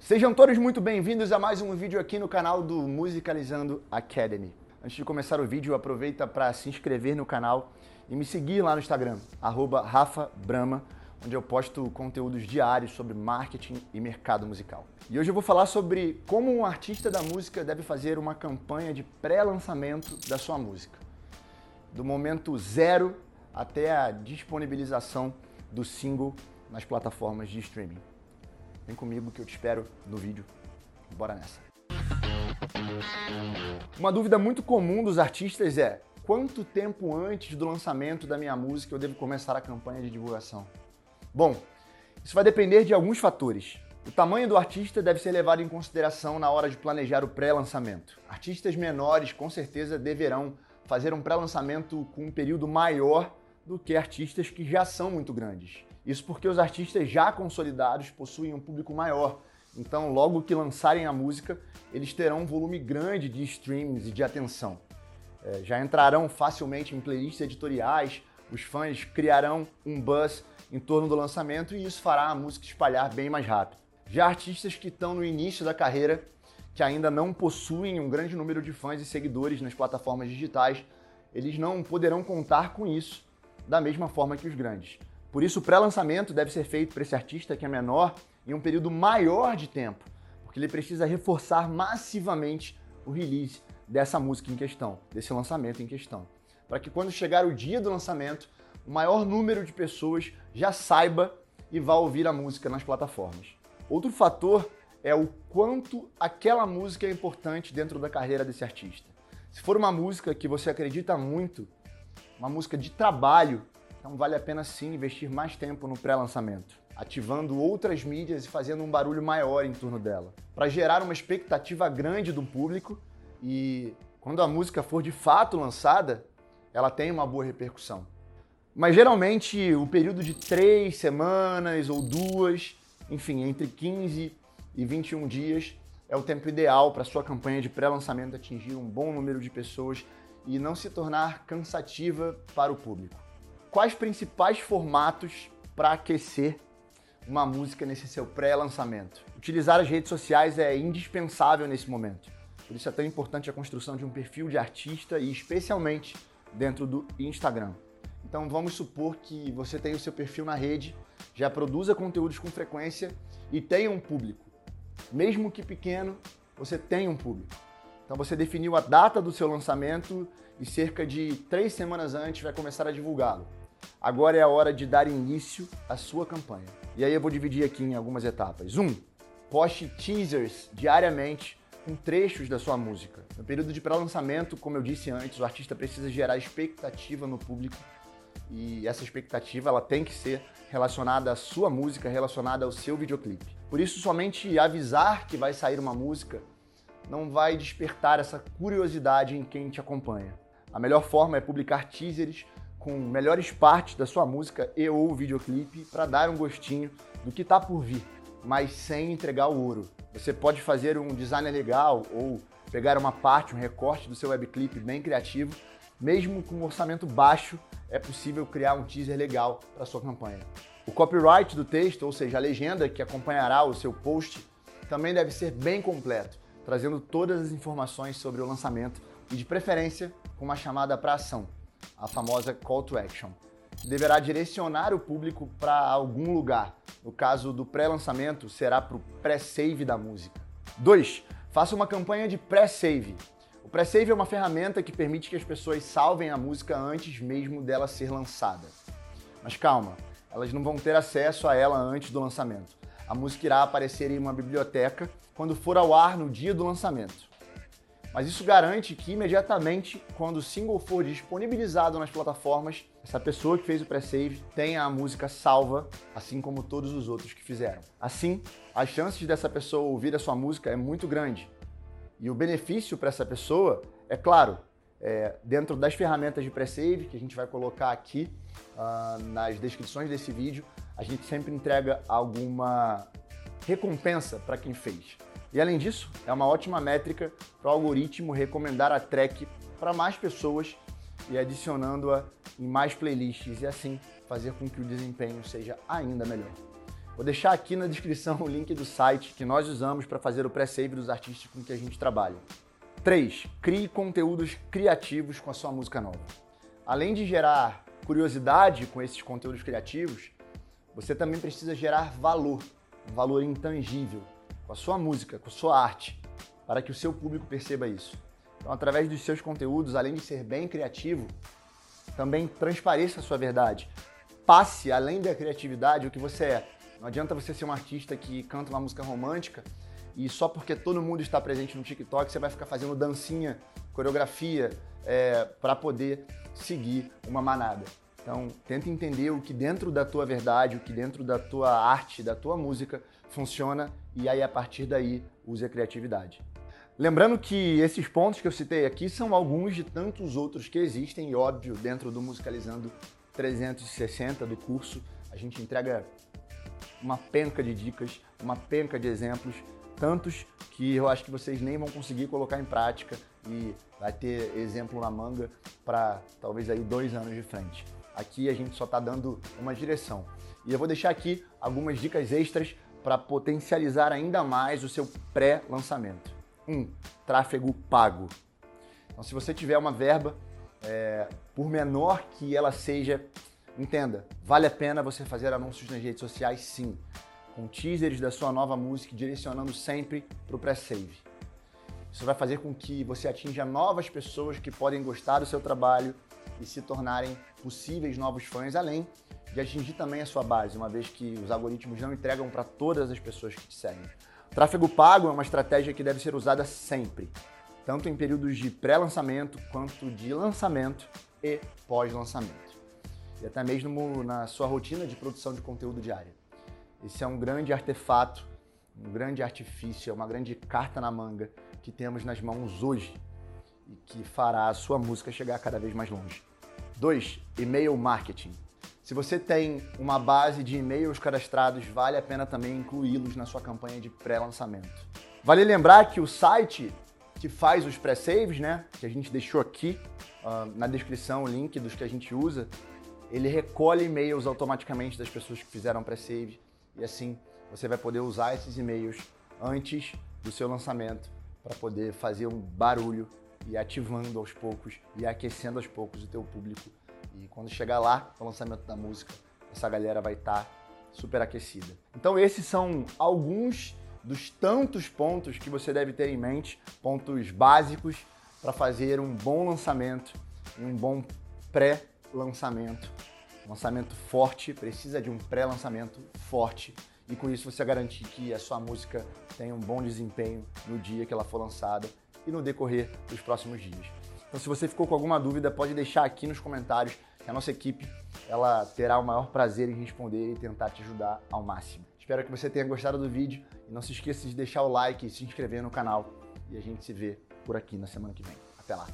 Sejam todos muito bem-vindos a mais um vídeo aqui no canal do Musicalizando Academy. Antes de começar o vídeo, aproveita para se inscrever no canal e me seguir lá no Instagram, @rafa_brama, onde eu posto conteúdos diários sobre marketing e mercado musical. E hoje eu vou falar sobre como um artista da música deve fazer uma campanha de pré-lançamento da sua música, do momento zero até a disponibilização do single nas plataformas de streaming. Vem comigo que eu te espero no vídeo. Bora nessa. Uma dúvida muito comum dos artistas é: quanto tempo antes do lançamento da minha música eu devo começar a campanha de divulgação? Bom, isso vai depender de alguns fatores. O tamanho do artista deve ser levado em consideração na hora de planejar o pré-lançamento. Artistas menores com certeza deverão fazer um pré-lançamento com um período maior do que artistas que já são muito grandes. Isso porque os artistas já consolidados possuem um público maior. Então, logo que lançarem a música, eles terão um volume grande de streams e de atenção. É, já entrarão facilmente em playlists editoriais, os fãs criarão um buzz em torno do lançamento e isso fará a música espalhar bem mais rápido. Já artistas que estão no início da carreira, que ainda não possuem um grande número de fãs e seguidores nas plataformas digitais, eles não poderão contar com isso da mesma forma que os grandes. Por isso, o pré-lançamento deve ser feito para esse artista que é menor em um período maior de tempo, porque ele precisa reforçar massivamente o release dessa música em questão, desse lançamento em questão, para que quando chegar o dia do lançamento, o maior número de pessoas já saiba e vá ouvir a música nas plataformas. Outro fator é o quanto aquela música é importante dentro da carreira desse artista. Se for uma música que você acredita muito, uma música de trabalho, então vale a pena sim investir mais tempo no pré-lançamento, ativando outras mídias e fazendo um barulho maior em torno dela, para gerar uma expectativa grande do público e quando a música for de fato lançada, ela tem uma boa repercussão. Mas geralmente o período de três semanas ou duas, enfim, entre 15 e 21 dias é o tempo ideal para sua campanha de pré-lançamento atingir um bom número de pessoas e não se tornar cansativa para o público. Quais principais formatos para aquecer uma música nesse seu pré-lançamento? Utilizar as redes sociais é indispensável nesse momento. Por isso é tão importante a construção de um perfil de artista e especialmente dentro do Instagram. Então vamos supor que você tem o seu perfil na rede, já produza conteúdos com frequência e tenha um público. Mesmo que pequeno, você tem um público. Então você definiu a data do seu lançamento e cerca de três semanas antes vai começar a divulgá-lo. Agora é a hora de dar início à sua campanha. E aí eu vou dividir aqui em algumas etapas. Um, poste teasers diariamente com trechos da sua música. No período de pré-lançamento, como eu disse antes, o artista precisa gerar expectativa no público e essa expectativa ela tem que ser relacionada à sua música, relacionada ao seu videoclipe. Por isso, somente avisar que vai sair uma música não vai despertar essa curiosidade em quem te acompanha. A melhor forma é publicar teasers com melhores partes da sua música e ou videoclipe para dar um gostinho do que está por vir, mas sem entregar o ouro. Você pode fazer um design legal ou pegar uma parte, um recorte do seu webclip bem criativo, mesmo com um orçamento baixo, é possível criar um teaser legal para sua campanha. O copyright do texto, ou seja, a legenda que acompanhará o seu post, também deve ser bem completo trazendo todas as informações sobre o lançamento e, de preferência, com uma chamada para ação, a famosa call to action. Deverá direcionar o público para algum lugar. No caso do pré-lançamento, será para o pré-save da música. 2. Faça uma campanha de pré-save. O pré-save é uma ferramenta que permite que as pessoas salvem a música antes mesmo dela ser lançada. Mas calma, elas não vão ter acesso a ela antes do lançamento. A música irá aparecer em uma biblioteca quando for ao ar no dia do lançamento. Mas isso garante que imediatamente, quando o single for disponibilizado nas plataformas, essa pessoa que fez o pré-save tenha a música salva, assim como todos os outros que fizeram. Assim, as chances dessa pessoa ouvir a sua música é muito grande. E o benefício para essa pessoa, é claro, é, dentro das ferramentas de pré-save que a gente vai colocar aqui uh, nas descrições desse vídeo, a gente sempre entrega alguma recompensa para quem fez. E além disso, é uma ótima métrica para o algoritmo recomendar a track para mais pessoas e adicionando-a em mais playlists e assim fazer com que o desempenho seja ainda melhor. Vou deixar aqui na descrição o link do site que nós usamos para fazer o pré-save dos artistas com que a gente trabalha. 3. Crie conteúdos criativos com a sua música nova. Além de gerar curiosidade com esses conteúdos criativos, você também precisa gerar valor, um valor intangível com a sua música, com a sua arte, para que o seu público perceba isso. Então, através dos seus conteúdos, além de ser bem criativo, também transpareça a sua verdade. Passe além da criatividade o que você é. Não adianta você ser um artista que canta uma música romântica e só porque todo mundo está presente no TikTok você vai ficar fazendo dancinha, coreografia é, para poder seguir uma manada. Então, tenta entender o que dentro da tua verdade, o que dentro da tua arte, da tua música funciona e aí a partir daí use a criatividade. Lembrando que esses pontos que eu citei aqui são alguns de tantos outros que existem e óbvio, dentro do Musicalizando 360 do curso, a gente entrega uma penca de dicas, uma penca de exemplos, tantos que eu acho que vocês nem vão conseguir colocar em prática e vai ter exemplo na manga para talvez aí dois anos de frente. Aqui a gente só está dando uma direção. E eu vou deixar aqui algumas dicas extras para potencializar ainda mais o seu pré-lançamento. 1. Um, tráfego pago. Então, se você tiver uma verba, é, por menor que ela seja, entenda, vale a pena você fazer anúncios nas redes sociais, sim, com teasers da sua nova música, direcionando sempre para o pré-save. Isso vai fazer com que você atinja novas pessoas que podem gostar do seu trabalho e se tornarem possíveis novos fãs, além de atingir também a sua base, uma vez que os algoritmos não entregam para todas as pessoas que te seguem. Tráfego pago é uma estratégia que deve ser usada sempre, tanto em períodos de pré-lançamento quanto de lançamento e pós-lançamento. E até mesmo na sua rotina de produção de conteúdo diária. Esse é um grande artefato, um grande artifício, é uma grande carta na manga que temos nas mãos hoje e que fará a sua música chegar cada vez mais longe. 2. E-mail marketing. Se você tem uma base de e-mails cadastrados, vale a pena também incluí-los na sua campanha de pré-lançamento. Vale lembrar que o site que faz os pré-saves, né, que a gente deixou aqui uh, na descrição o link dos que a gente usa, ele recolhe e-mails automaticamente das pessoas que fizeram pré-save e assim você vai poder usar esses e-mails antes do seu lançamento para poder fazer um barulho e ativando aos poucos e aquecendo aos poucos o teu público. E quando chegar lá, o lançamento da música, essa galera vai estar tá super aquecida. Então esses são alguns dos tantos pontos que você deve ter em mente, pontos básicos para fazer um bom lançamento e um bom pré-lançamento. Lançamento forte, precisa de um pré-lançamento forte e com isso você garantir que a sua música tenha um bom desempenho no dia que ela for lançada e no decorrer dos próximos dias. Então, se você ficou com alguma dúvida, pode deixar aqui nos comentários que a nossa equipe ela terá o maior prazer em responder e tentar te ajudar ao máximo. Espero que você tenha gostado do vídeo e não se esqueça de deixar o like e se inscrever no canal. E a gente se vê por aqui na semana que vem. Até lá!